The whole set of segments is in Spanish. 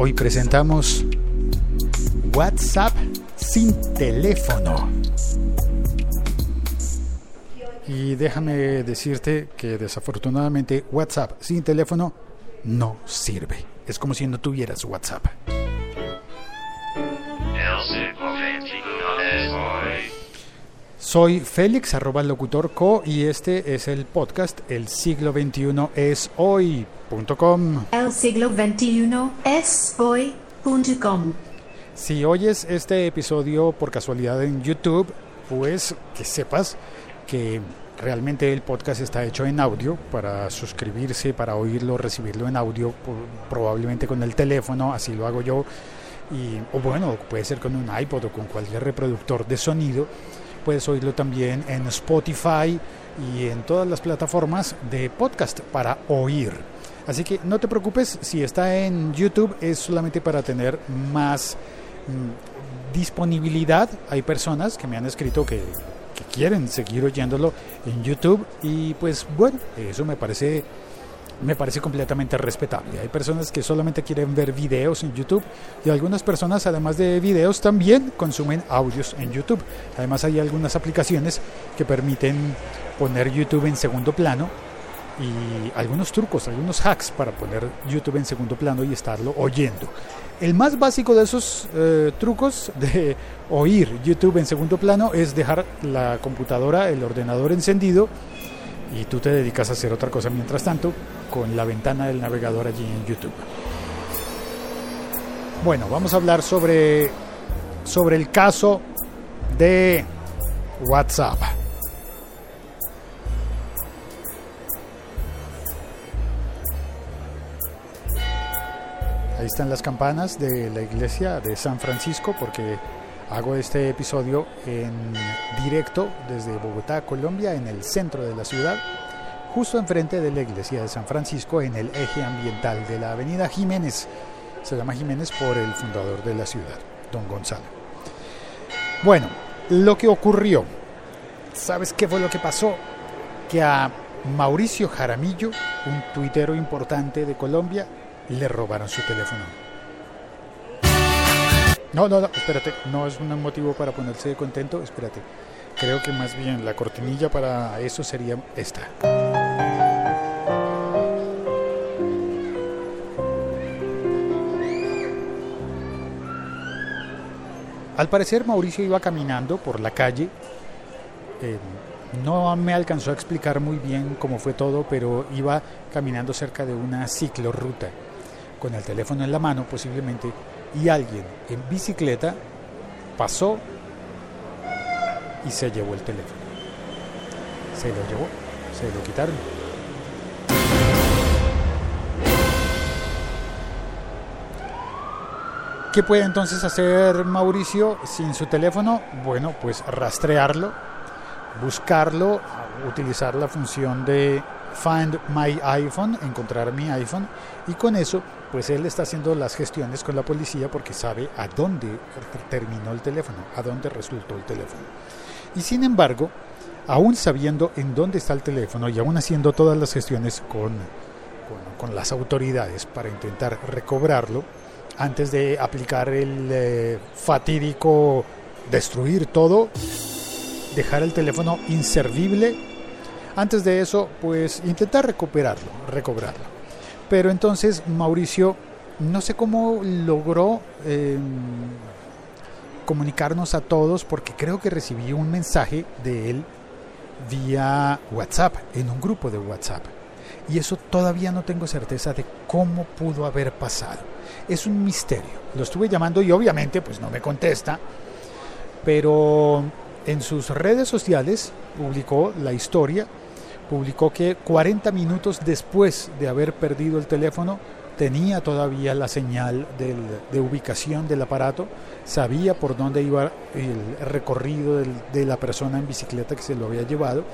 Hoy presentamos WhatsApp sin teléfono. Y déjame decirte que desafortunadamente WhatsApp sin teléfono no sirve. Es como si no tuvieras WhatsApp. Soy Félix, arroba locutor co, y este es el podcast El siglo XXI es hoy.com. El siglo XXI es hoy.com. Si oyes este episodio por casualidad en YouTube, pues que sepas que realmente el podcast está hecho en audio para suscribirse, para oírlo, recibirlo en audio, probablemente con el teléfono, así lo hago yo. Y, o bueno, puede ser con un iPod o con cualquier reproductor de sonido Puedes oírlo también en Spotify y en todas las plataformas de podcast para oír. Así que no te preocupes, si está en YouTube es solamente para tener más mm, disponibilidad. Hay personas que me han escrito que, que quieren seguir oyéndolo en YouTube y pues bueno, eso me parece me parece completamente respetable. Hay personas que solamente quieren ver videos en YouTube y algunas personas además de videos también consumen audios en YouTube. Además hay algunas aplicaciones que permiten poner YouTube en segundo plano y algunos trucos, algunos hacks para poner YouTube en segundo plano y estarlo oyendo. El más básico de esos eh, trucos de oír YouTube en segundo plano es dejar la computadora, el ordenador encendido y tú te dedicas a hacer otra cosa mientras tanto con la ventana del navegador allí en YouTube. Bueno, vamos a hablar sobre, sobre el caso de WhatsApp. Ahí están las campanas de la iglesia de San Francisco porque hago este episodio en directo desde Bogotá, Colombia, en el centro de la ciudad justo enfrente de la iglesia de San Francisco en el eje ambiental de la avenida Jiménez. Se llama Jiménez por el fundador de la ciudad, don Gonzalo. Bueno, lo que ocurrió, ¿sabes qué fue lo que pasó? Que a Mauricio Jaramillo, un tuitero importante de Colombia, le robaron su teléfono. No, no, no, espérate, no es un motivo para ponerse contento, espérate. Creo que más bien la cortinilla para eso sería esta. Al parecer Mauricio iba caminando por la calle. Eh, no me alcanzó a explicar muy bien cómo fue todo, pero iba caminando cerca de una ciclorruta con el teléfono en la mano posiblemente y alguien en bicicleta pasó y se llevó el teléfono. Se lo llevó, se lo quitaron. ¿Qué puede entonces hacer Mauricio sin su teléfono? Bueno, pues rastrearlo, buscarlo, utilizar la función de Find My iPhone, encontrar mi iPhone, y con eso, pues él está haciendo las gestiones con la policía porque sabe a dónde terminó el teléfono, a dónde resultó el teléfono. Y sin embargo, aún sabiendo en dónde está el teléfono y aún haciendo todas las gestiones con, con, las autoridades para intentar recobrarlo, antes de aplicar el eh, fatídico destruir todo, dejar el teléfono inservible, antes de eso, pues intentar recuperarlo, recobrarlo. Pero entonces Mauricio, no sé cómo logró... Em, comunicarnos a todos porque creo que recibí un mensaje de él vía WhatsApp, en un grupo de WhatsApp. Y eso todavía no tengo certeza de cómo pudo haber pasado. Es un misterio. Lo estuve llamando y obviamente pues no me contesta, pero en sus redes sociales publicó la historia, publicó que 40 minutos después de haber perdido el teléfono, tenía todavía la señal de ubicación del aparato, sabía por dónde iba el recorrido de la persona en bicicleta que se lo había llevado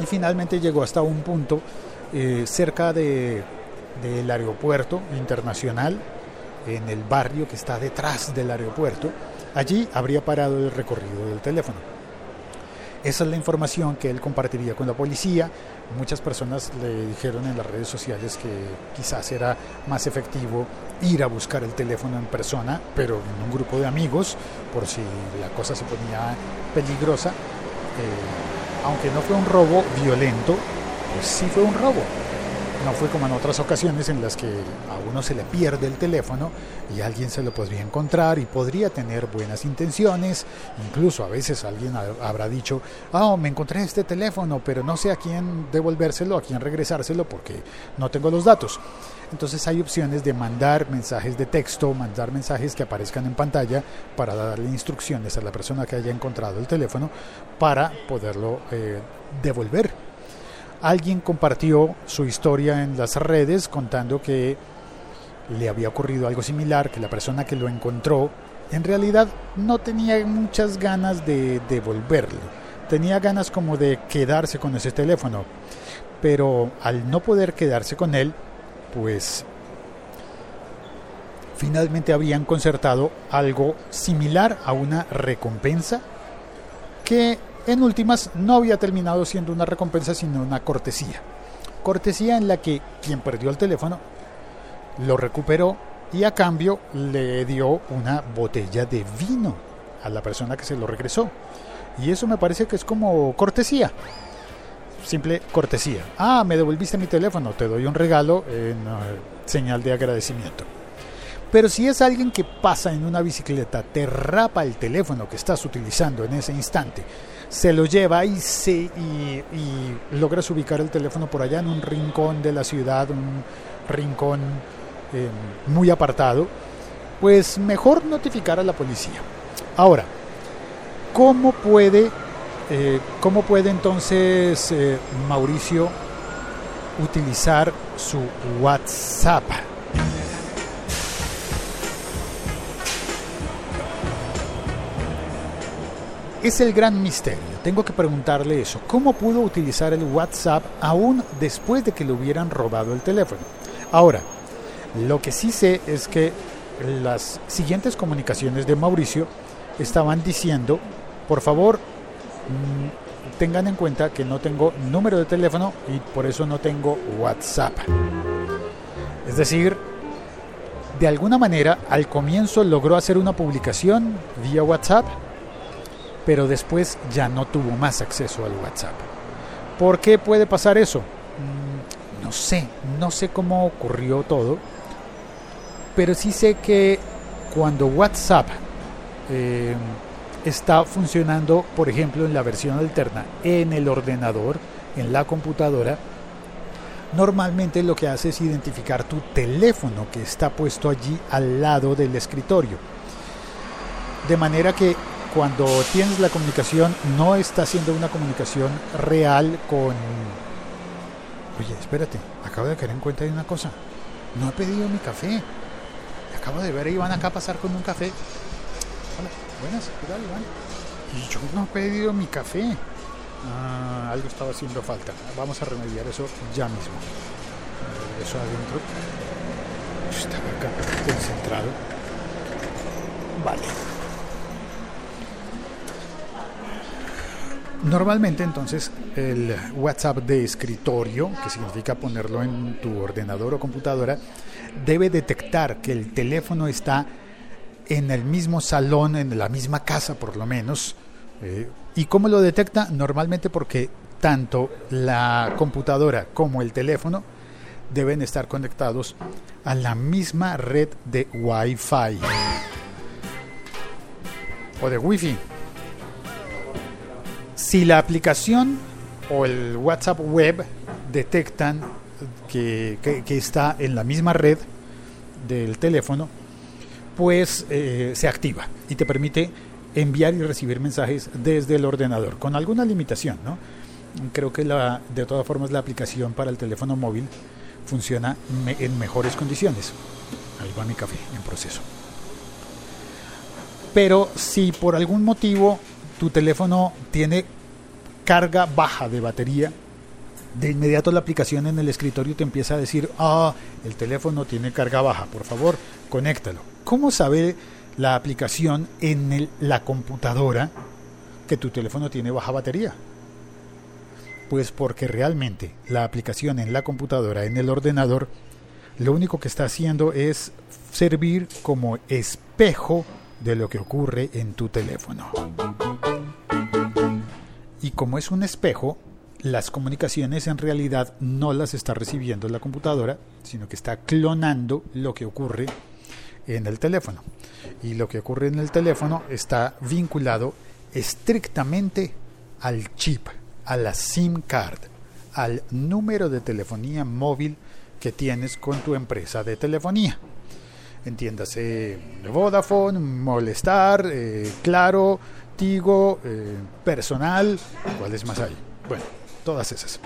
y finalmente llegó hasta un punto eh, cerca de, del aeropuerto internacional, en el barrio que está detrás del aeropuerto. Allí habría parado el recorrido del teléfono. Esa es la información que él compartiría con la policía. Muchas personas le dijeron en las redes sociales que quizás era más efectivo ir a buscar el teléfono en persona, pero en un grupo de amigos, por si la cosa se ponía peligrosa. Eh, aunque no fue un robo violento, pues sí fue un robo. No fue como en otras ocasiones en las que a uno se le pierde el teléfono y alguien se lo podría encontrar y podría tener buenas intenciones. Incluso a veces alguien habrá dicho, ah, me encontré este teléfono, pero no sé a quién devolvérselo, a quién regresárselo porque no tengo los datos. Entonces hay opciones de mandar mensajes de texto, mandar mensajes que aparezcan en pantalla para darle instrucciones a la persona que haya encontrado el teléfono para poderlo eh, devolver alguien compartió su historia en las redes contando que le había ocurrido algo similar, que la persona que lo encontró en realidad no tenía muchas ganas de devolverlo, tenía ganas como de quedarse con ese teléfono, pero al no poder quedarse con él, pues finalmente habían concertado algo similar a una recompensa que en últimas no había terminado siendo una recompensa sino una cortesía. Cortesía en la que quien perdió el teléfono lo recuperó y a cambio le dio una botella de vino a la persona que se lo regresó. Y eso me parece que es como cortesía. Simple cortesía. Ah, me devolviste mi teléfono, te doy un regalo en eh, señal de agradecimiento. Pero si es alguien que pasa en una bicicleta, te rapa el teléfono que estás utilizando en ese instante se lo lleva y, se, y, logras ubicar el teléfono por allá en un rincón de la ciudad, un rincón eh, muy apartado, pues mejor notificar a la policía. Ahora, ¿cómo puede, eh, cómo puede entonces eh, Mauricio utilizar su WhatsApp? Es el gran misterio. Tengo que preguntarle eso. ¿Cómo pudo utilizar el WhatsApp aún después de que le hubieran robado el teléfono? Ahora, lo que sí sé es que las siguientes comunicaciones de Mauricio estaban diciendo, por favor, mm, tengan en cuenta que no tengo número de teléfono y por eso no tengo WhatsApp. Es decir, de alguna manera al comienzo logró hacer una publicación vía WhatsApp pero después ya no tuvo más acceso al WhatsApp. ¿Por qué puede pasar eso? Mm, no sé, no sé cómo ocurrió todo, pero sí sé que cuando WhatsApp eh, está funcionando, por ejemplo, en la versión alterna, en el ordenador, en la computadora, normalmente lo que hace es identificar tu teléfono que está puesto allí al lado del escritorio. De manera que cuando tienes la comunicación no está siendo una comunicación real con... Oye, espérate, acabo de caer en cuenta de una cosa. No he pedido mi café. Acabo de ver a Iván acá pasar con un café. Hola, buenas, ¿qué tal Iván? Y yo no he pedido mi café. Ah, algo estaba haciendo falta. Vamos a remediar eso ya mismo. Eso adentro. Estaba acá concentrado. Vale. Normalmente entonces el WhatsApp de escritorio, que significa ponerlo en tu ordenador o computadora, debe detectar que el teléfono está en el mismo salón, en la misma casa por lo menos. Eh, ¿Y cómo lo detecta? Normalmente porque tanto la computadora como el teléfono deben estar conectados a la misma red de Wi-Fi o de Wi-Fi si la aplicación o el WhatsApp web detectan que, está en la misma red del teléfono, pues eh, se activa y te permite enviar y recibir mensajes desde el ordenador, con alguna limitación, ¿no? Creo que la, de todas formas la aplicación para el teléfono móvil funciona en mejores condiciones. Ahí va mi café en proceso. Pero si por algún motivo tu teléfono tiene carga baja de batería, de inmediato la aplicación en el escritorio te empieza a decir, ah, el teléfono tiene carga baja, por favor, conéctalo. ¿Cómo sabe la aplicación en la computadora que tu teléfono tiene baja batería? Pues porque realmente la aplicación en la computadora, en el ordenador, lo único que está haciendo es servir como espejo de lo que ocurre en tu teléfono. Y como es un espejo, las comunicaciones en realidad no las está recibiendo la computadora, sino que está clonando lo que ocurre en el teléfono. Y lo que ocurre en el teléfono está vinculado estrictamente al chip, a la SIM card, al número de telefonía móvil que tienes con tu empresa de telefonía. Entiéndase Vodafone, Molestar, eh, Claro, Tigo, eh, Personal, ¿cuáles más hay? Bueno, todas esas.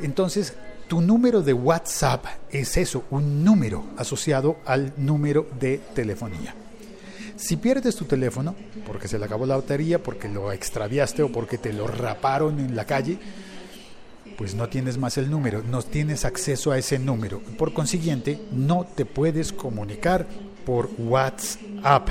Entonces, tu número de WhatsApp es eso, un número asociado al número de telefonía. Si pierdes tu teléfono, porque se le acabó la batería, porque lo extraviaste o porque te lo raparon en la calle, pues no tienes más el número, no tienes acceso a ese número. Por consiguiente, no te puedes comunicar por WhatsApp.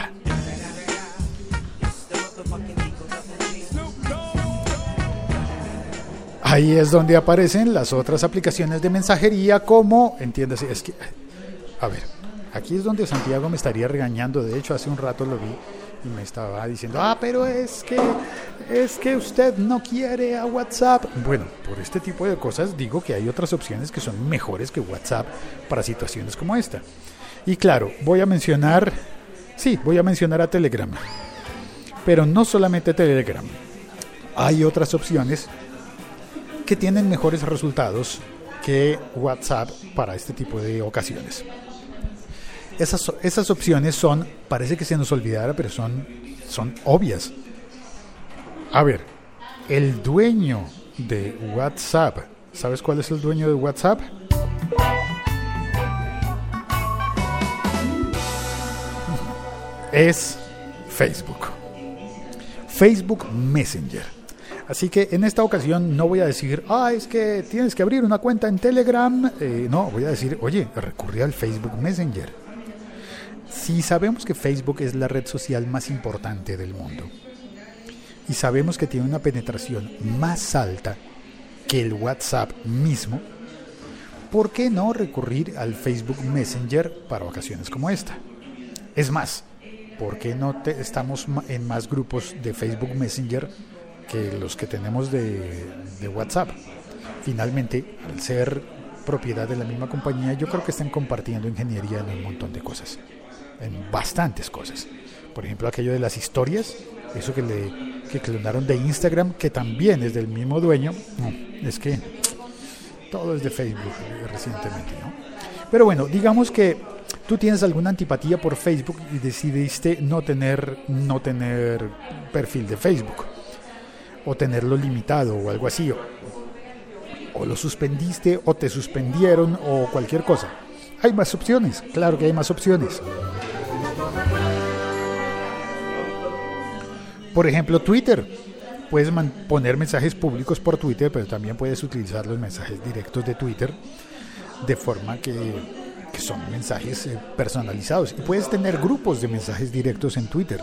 Ahí es donde aparecen las otras aplicaciones de mensajería como, entiéndase, es que, a ver, aquí es donde Santiago me estaría regañando, de hecho hace un rato lo vi y me estaba diciendo, ah, pero es que, es que usted no quiere a WhatsApp. Bueno, por este tipo de cosas digo que hay otras opciones que son mejores que WhatsApp para situaciones como esta. Y claro, voy a mencionar, sí, voy a mencionar a Telegram, pero no solamente Telegram, hay otras opciones tienen mejores resultados que WhatsApp para este tipo de ocasiones. Esas, esas opciones son, parece que se nos olvidara, pero son, son obvias. A ver, el dueño de WhatsApp, ¿sabes cuál es el dueño de WhatsApp? Es Facebook. Facebook Messenger. Así que en esta ocasión no voy a decir, ah, es que tienes que abrir una cuenta en Telegram. Eh, no, voy a decir, oye, recurrí al Facebook Messenger. Si sabemos que Facebook es la red social más importante del mundo y sabemos que tiene una penetración más alta que el WhatsApp mismo, ¿por qué no recurrir al Facebook Messenger para ocasiones como esta? Es más, ¿por qué no estamos en más grupos de Facebook Messenger que los que tenemos de, WhatsApp. Finalmente, al ser propiedad de la misma compañía, yo creo que están compartiendo ingeniería en un montón de cosas, en bastantes cosas. Por ejemplo, aquello de las historias, eso que le que clonaron de Instagram, que también es del mismo dueño. es que todo es de Facebook eh, recientemente, ¿no? Pero bueno, digamos que tú tienes alguna antipatía por Facebook y decidiste no tener no tener perfil de Facebook o tenerlo limitado o algo así. O, lo suspendiste o te suspendieron o cualquier cosa. Hay más opciones, claro que hay más opciones. Por ejemplo, Twitter. Puedes poner mensajes públicos por Twitter, pero también puedes utilizar los mensajes directos de Twitter de forma que, que son mensajes eh, personalizados. Y puedes tener grupos de mensajes directos en Twitter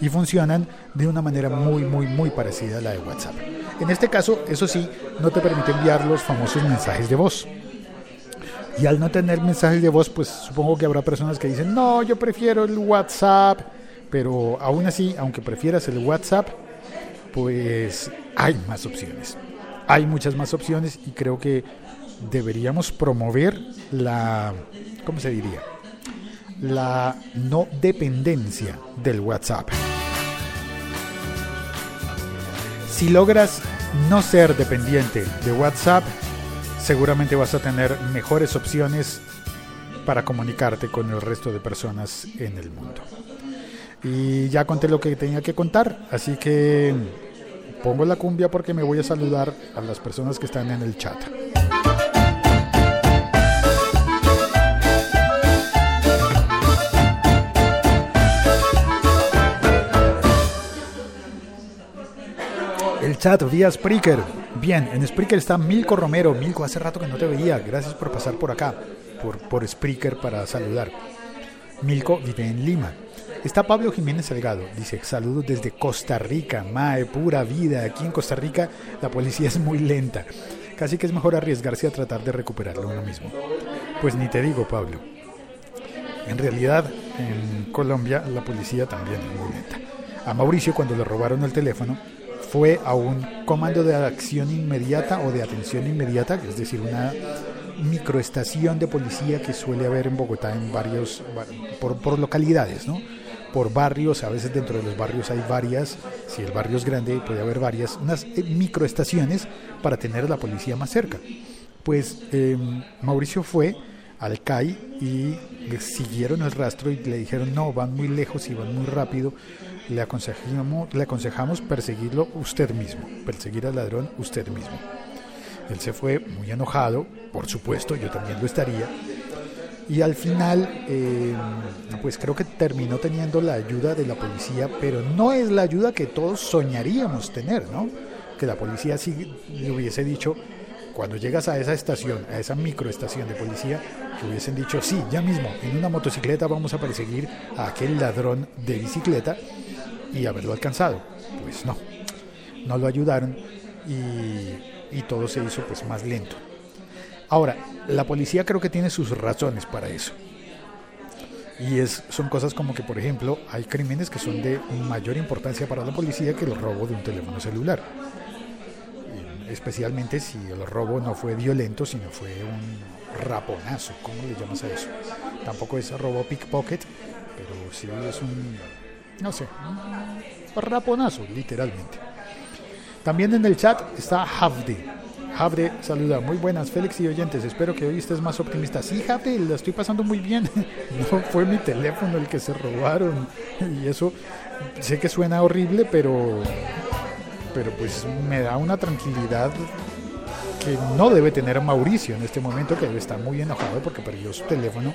y funcionan de una manera muy, muy, muy parecida a la de WhatsApp. En este caso, eso sí, no te permite enviar los famosos mensajes de voz. Y al no tener mensajes de voz, pues supongo que habrá personas que dicen, no, yo prefiero el WhatsApp, pero aún así, aunque prefieras el WhatsApp, pues hay más opciones. Hay muchas más opciones y creo que deberíamos promover la, ¿cómo se diría? La no dependencia del WhatsApp. Si logras no ser dependiente de WhatsApp, seguramente vas a tener mejores opciones para comunicarte con el resto de personas en el mundo. Y ya conté lo que tenía que contar, así que pongo la cumbia porque me voy a saludar a las personas que están en el chat. Chat vía Spreaker. Bien, en Spreaker está Milko Romero. Milko, hace rato que no te veía. Gracias por pasar por acá, por, por Spreaker para saludar. Milko vive en Lima. Está Pablo Jiménez Salgado, dice, saludos desde Costa Rica, mae, pura vida. Aquí en Costa Rica la policía es muy lenta. Casi que es mejor arriesgarse a tratar de recuperarlo uno mismo. Pues ni te digo, Pablo. En realidad, en Colombia la policía también es muy lenta. A Mauricio cuando le robaron el teléfono fue a un comando de acción inmediata o de atención inmediata, es decir, una microestación de policía que suele haber en Bogotá en varios, por, por localidades, ¿no? por barrios, a veces dentro de los barrios hay varias, si el barrio es grande puede haber varias, unas eh, microestaciones para tener la policía más cerca. Pues em, Mauricio fue al CAI y siguieron el rastro y le dijeron no, van muy lejos y van muy rápido, le aconsejamos, le aconsejamos perseguirlo usted mismo, perseguir al ladrón usted mismo. Él se fue muy enojado, por supuesto, yo también lo estaría. Y al final, eh, pues creo que terminó teniendo la ayuda de la policía, pero no es la ayuda que todos soñaríamos tener, ¿no? Que la policía sí le hubiese dicho, cuando llegas a esa estación, a esa microestación de policía, que hubiesen dicho, sí, ya mismo, en una motocicleta vamos a perseguir a aquel ladrón de bicicleta y haberlo alcanzado. Pues no, no lo ayudaron y todo se hizo pues más lento. Ahora, la policía creo que tiene sus razones para eso. Y es, son cosas como que, por ejemplo, hay crímenes que son de mayor importancia para la policía que el robo de un teléfono celular. Especialmente si el robo no fue violento, sino fue un raponazo. ¿Cómo le llamas a eso? Tampoco es robo pickpocket, pero sí es un, no sé, un raponazo, literalmente. También en el chat está Havde. Havde saluda, muy buenas Félix y oyentes, espero que hoy estés más optimista. Sí, Havde, la estoy pasando muy bien. no fue mi teléfono el que se robaron. Y eso sé que suena horrible, pero, pero pues me da una tranquilidad que no debe tener Mauricio en este momento, que debe estar muy enojado porque perdió su teléfono,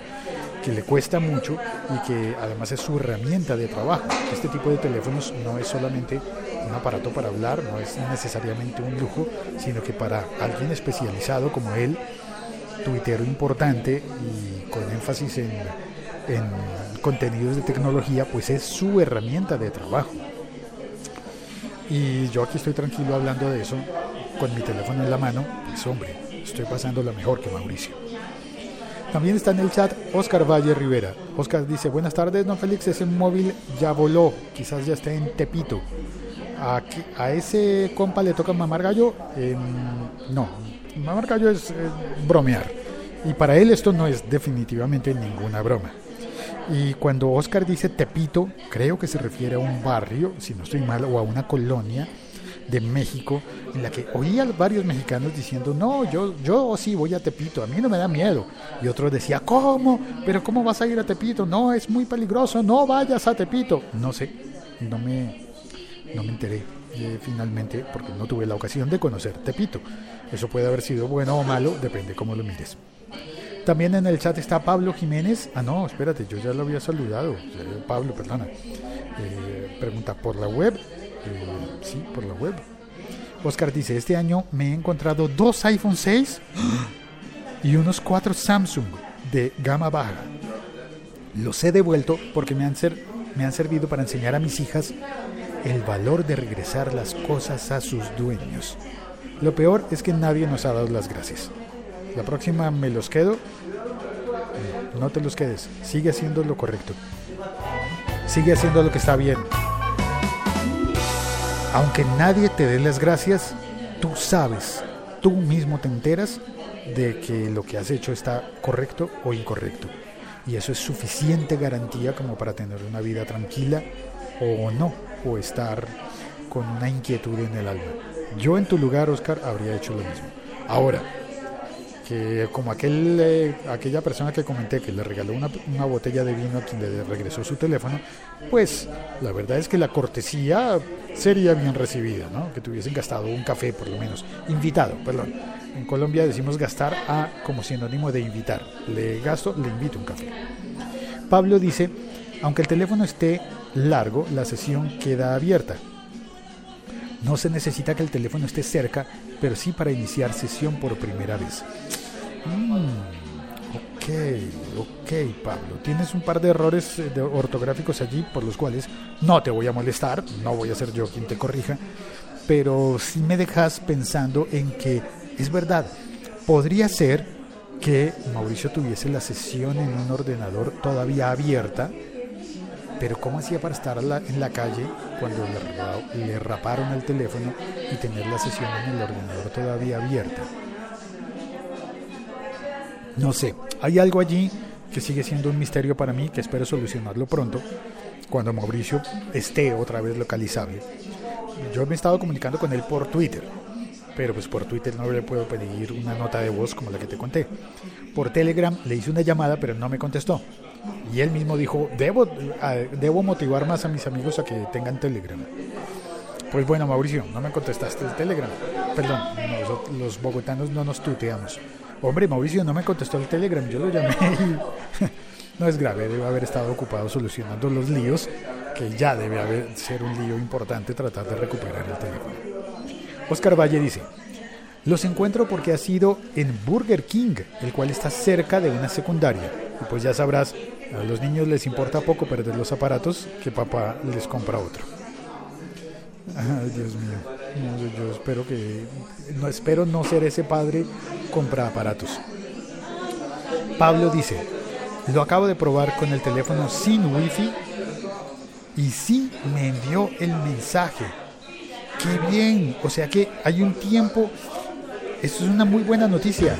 que le cuesta mucho y que además es su herramienta de trabajo. Este tipo de teléfonos no es solamente un aparato para hablar, no es necesariamente un lujo, sino que para alguien especializado como él, tuitero importante y con énfasis en, contenidos de tecnología, pues es su herramienta de trabajo. Y yo aquí estoy tranquilo hablando de eso, con mi teléfono en la mano, pues hombre, estoy pasando la mejor que Mauricio. También está en el chat Oscar Valle Rivera. Oscar dice, buenas tardes, don Félix, ese móvil ya voló, quizás ya esté en Tepito a, ese compa le toca mamar gallo. no, mamar gallo es bromear. Y para él esto no es definitivamente ninguna broma. Y cuando Oscar dice Tepito, creo que se refiere a un barrio, si no estoy mal, o a una colonia de México en la que oía varios mexicanos diciendo, no, yo, yo sí voy a Tepito, a mí no me da miedo. Y otro decía, ¿cómo? ¿Pero cómo vas a ir a Tepito? No, es muy peligroso, no vayas a Tepito. No sé, no me, no me enteré eh, finalmente porque no tuve la ocasión de conocer Tepito. Eso puede haber sido bueno o malo, depende cómo lo mires. También en el chat está Pablo Jiménez. Ah, no, espérate, yo ya lo había saludado. Pablo, perdona. Eh, pregunta, ¿por la web? Eh, sí, por la web. Oscar dice, este año me he encontrado dos iPhone 6 y unos cuatro Samsung de gama baja. Los he devuelto porque me han, me han servido para enseñar a mis hijas el valor de regresar las cosas a sus dueños. Lo peor es que nadie nos ha dado las gracias. La próxima me los quedo. No te los quedes. Sigue haciendo lo correcto. Sigue haciendo lo que está bien. Aunque nadie te dé las gracias, tú sabes, tú mismo te enteras de que lo que has hecho está correcto o incorrecto. Y eso es suficiente garantía como para tener una vida tranquila o no o estar con una inquietud en el alma. Yo en tu lugar, Oscar, habría hecho lo mismo. Ahora, que como aquel, eh, aquella persona que comenté que le regaló una, una, botella de vino a quien le regresó su teléfono, pues la verdad es que la cortesía sería bien recibida, ¿no? que tuviesen gastado un café por lo menos, invitado, perdón. En Colombia decimos gastar a como sinónimo de invitar. Le gasto, le invito un café. Pablo dice, aunque el teléfono esté largo, la sesión queda abierta. No se necesita que el teléfono esté cerca, pero sí para iniciar sesión por primera vez. Mm, ok, Ok, Pablo. Tienes un par de errores eh, ortográficos allí por los cuales no te voy a molestar, no voy a ser yo quien te corrija, pero sí me dejas pensando en que es verdad, podría ser que Mauricio tuviese la sesión en un ordenador todavía abierta, pero ¿cómo hacía para estar en la calle cuando le, le raparon el teléfono y tener la sesión en el ordenador todavía abierta? No sé, hay algo allí que sigue siendo un misterio para mí que espero solucionarlo pronto cuando Mauricio esté otra vez localizable. Yo me he estado comunicando con él por Twitter, pero pues por Twitter no le puedo pedir una nota de voz como la que te conté. Por Telegram le hice una llamada, pero no me contestó. Y él mismo dijo, debo, debo motivar más a mis amigos a que tengan Telegram. Pues bueno, Mauricio, no me contestaste el Telegram. Perdón, nosotros, los bogotanos no nos tuteamos. Hombre, Mauricio no me contestó el Telegram, yo lo llamé y no es grave, debe haber estado ocupado solucionando los líos, que ya debe haber, ser un lío importante tratar de recuperar el teléfono. Oscar Valle dice, los encuentro porque ha sido en Burger King, el cual está cerca de una secundaria. Y pues ya sabrás, a los niños les importa poco perder los aparatos que papá les compra otro. Ay, Dios mío. Yo espero que. No espero no ser ese padre compra aparatos. Pablo dice: Lo acabo de probar con el teléfono sin wifi y sí me envió el mensaje. ¡Qué bien! O sea que hay un tiempo. Esto es una muy buena noticia.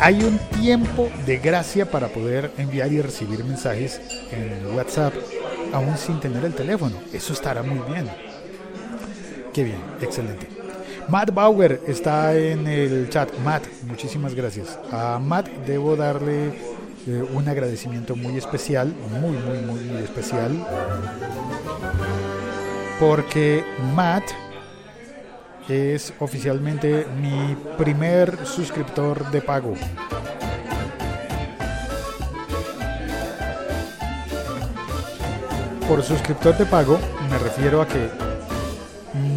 Hay un tiempo de gracia para poder enviar y recibir mensajes en WhatsApp aún sin tener el teléfono. Eso estará muy bien. Qué bien, excelente. Matt Bauer está en el chat. Matt, muchísimas gracias. A Matt debo darle eh, un agradecimiento muy especial, muy, muy, muy, muy especial. Porque Matt es oficialmente mi primer suscriptor de pago. Por suscriptor de pago me refiero a que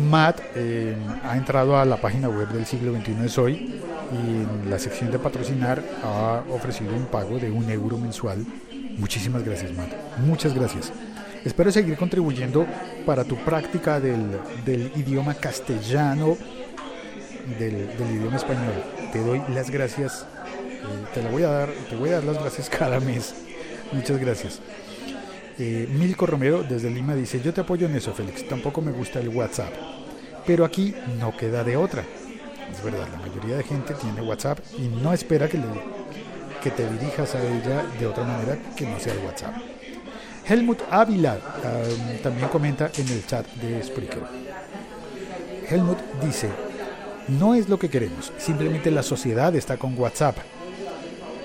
Matt eh, ha entrado a la página web del siglo XXI es hoy y en la sección de patrocinar ha ofrecido un pago de un euro mensual. Muchísimas gracias Matt, muchas gracias. Espero seguir contribuyendo para tu práctica del, idioma castellano, del, idioma español. Te doy las gracias, eh, te la voy a dar, te voy a dar las gracias cada mes. Muchas gracias. Eh, Romero desde Lima dice, yo te apoyo en eso, Félix, tampoco me gusta el WhatsApp. Pero aquí no queda de otra. Es verdad, la mayoría de gente tiene WhatsApp y no espera que, le, que te dirijas a ella de otra manera que no sea el WhatsApp. Helmut Ávila um, también comenta en el chat de Spreaker. Helmut dice, no es lo que queremos, simplemente la sociedad está con WhatsApp.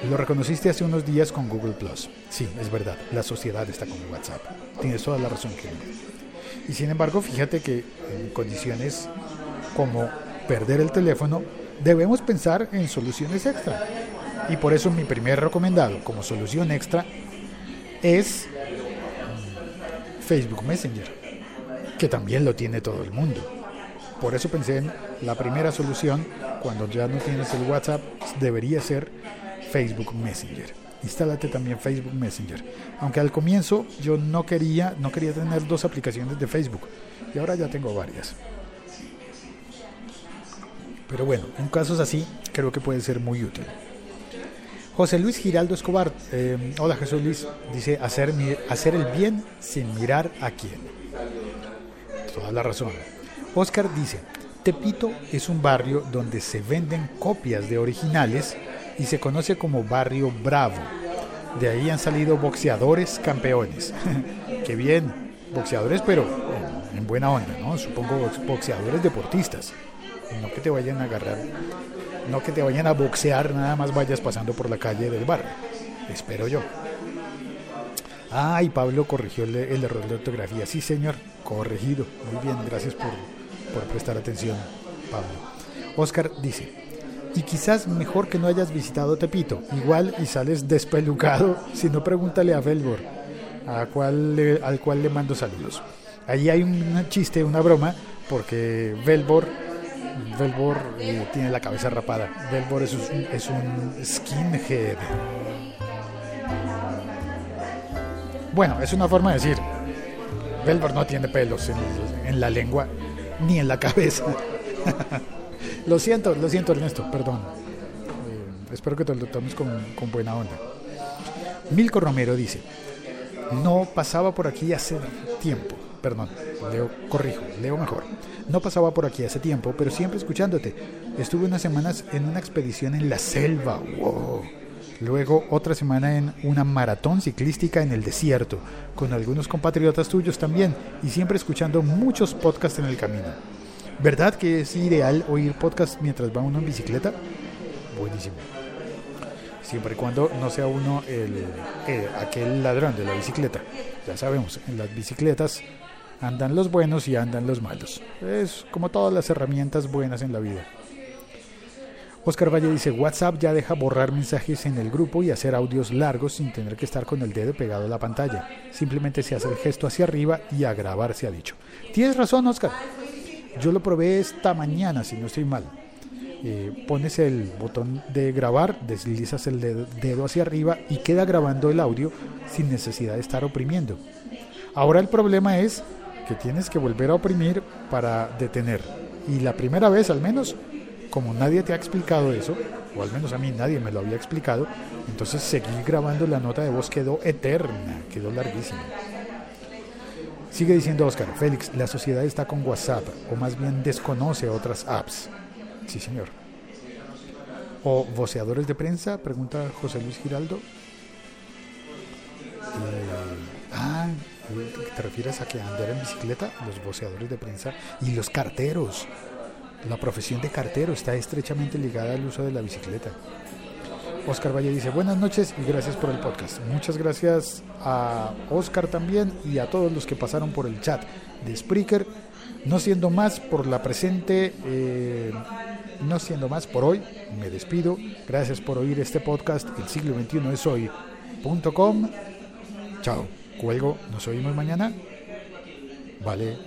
Lo reconociste hace unos días con Google Plus. Sí, es verdad, la sociedad está con WhatsApp. Tienes toda la razón, Helmut. Y sin embargo, fíjate que en condiciones como perder el teléfono, debemos pensar en soluciones extra. Y por eso mi primer recomendado como solución extra es Facebook Messenger, que también lo tiene todo el mundo. Por eso pensé en la primera solución, cuando ya no tienes el WhatsApp, debería ser Facebook Messenger. Instálate también Facebook Messenger. Aunque al comienzo yo no quería, no quería tener dos aplicaciones de Facebook. Y ahora ya tengo varias. Pero bueno, en casos así creo que puede ser muy útil. José Luis Giraldo Escobar, eh, hola Jesús Luis, dice hacer, hacer el bien sin mirar a quién. Toda la razón. Oscar dice, Tepito es un barrio donde se venden copias de originales y se conoce como barrio bravo. De ahí han salido boxeadores campeones. Qué bien, boxeadores pero en, en buena onda, ¿no? Supongo box- boxeadores deportistas. No que te vayan a agarrar, no que te vayan a boxear nada más vayas pasando por la calle del barrio. Espero yo. Ah, y Pablo corrigió el, error de ortografía. Sí, señor, corregido. Muy bien, gracias por, por prestar atención, Pablo. Oscar dice, y quizás mejor que no hayas visitado Tepito. Igual y sales despelucado, si no pregúntale a Velbor, a cual le- al cual le mando saludos. Ahí hay un chiste, una broma, porque Velbor Velbor eh, tiene la cabeza rapada. Velbor es un, es un skinhead. Bueno, es una forma de decir. Velbor no tiene pelos en, la lengua ni en la cabeza. lo siento, lo siento Ernesto, perdón. Eh, espero que te lo tomes con buena onda. Milko Romero dice, no pasaba por aquí hace tiempo. Perdón, leo, corrijo, leo mejor. No pasaba por aquí hace tiempo, pero siempre escuchándote. Estuve unas semanas en una expedición en la selva. Wow. Luego otra semana en una maratón ciclística en el desierto, con algunos compatriotas tuyos también, y siempre escuchando muchos podcasts en el camino. ¿Verdad que es ideal oír podcast mientras va uno en bicicleta? Buenísimo. Siempre y cuando no sea uno el, eh, aquel ladrón de la bicicleta. Ya sabemos, en las bicicletas andan los buenos y andan los malos. Es como todas las herramientas buenas en la vida. Oscar Valle dice, WhatsApp ya deja borrar mensajes en el grupo y hacer audios largos sin tener que estar con el dedo pegado a la pantalla. Simplemente se hace el gesto hacia arriba y a grabar se ha dicho. Tienes razón, Oscar. Yo lo probé esta mañana, si no estoy mal. Eh, pones el botón de grabar, deslizas el dedo, dedo hacia arriba y queda grabando el audio sin necesidad de estar oprimiendo. Ahora el problema es tienes que volver a oprimir para detener. Y la primera vez al menos como nadie te ha explicado eso, o al menos a mí nadie me lo había explicado, entonces seguir grabando la nota de voz quedó eterna, quedó larguísima. Sigue diciendo Oscar, Félix, la sociedad está con WhatsApp, o más bien desconoce otras apps. Sí, señor. ¿O voceadores de prensa? Pregunta José Luis Giraldo. Eh, ¿te refieres a que andar en bicicleta? Los voceadores de prensa y los carteros. La profesión de cartero está estrechamente ligada al uso de la bicicleta. Oscar Valle dice, buenas noches y gracias por el podcast. Muchas gracias a Oscar también y a todos los que pasaron por el chat de Spreaker. No siendo más por la presente, eh, no siendo más por hoy, me despido. Gracias por oír este podcast. El siglo XXI es hoy.com. Chao. Cuelgo. Nos oímos mañana. Vale.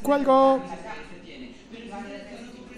¡Cuelgo!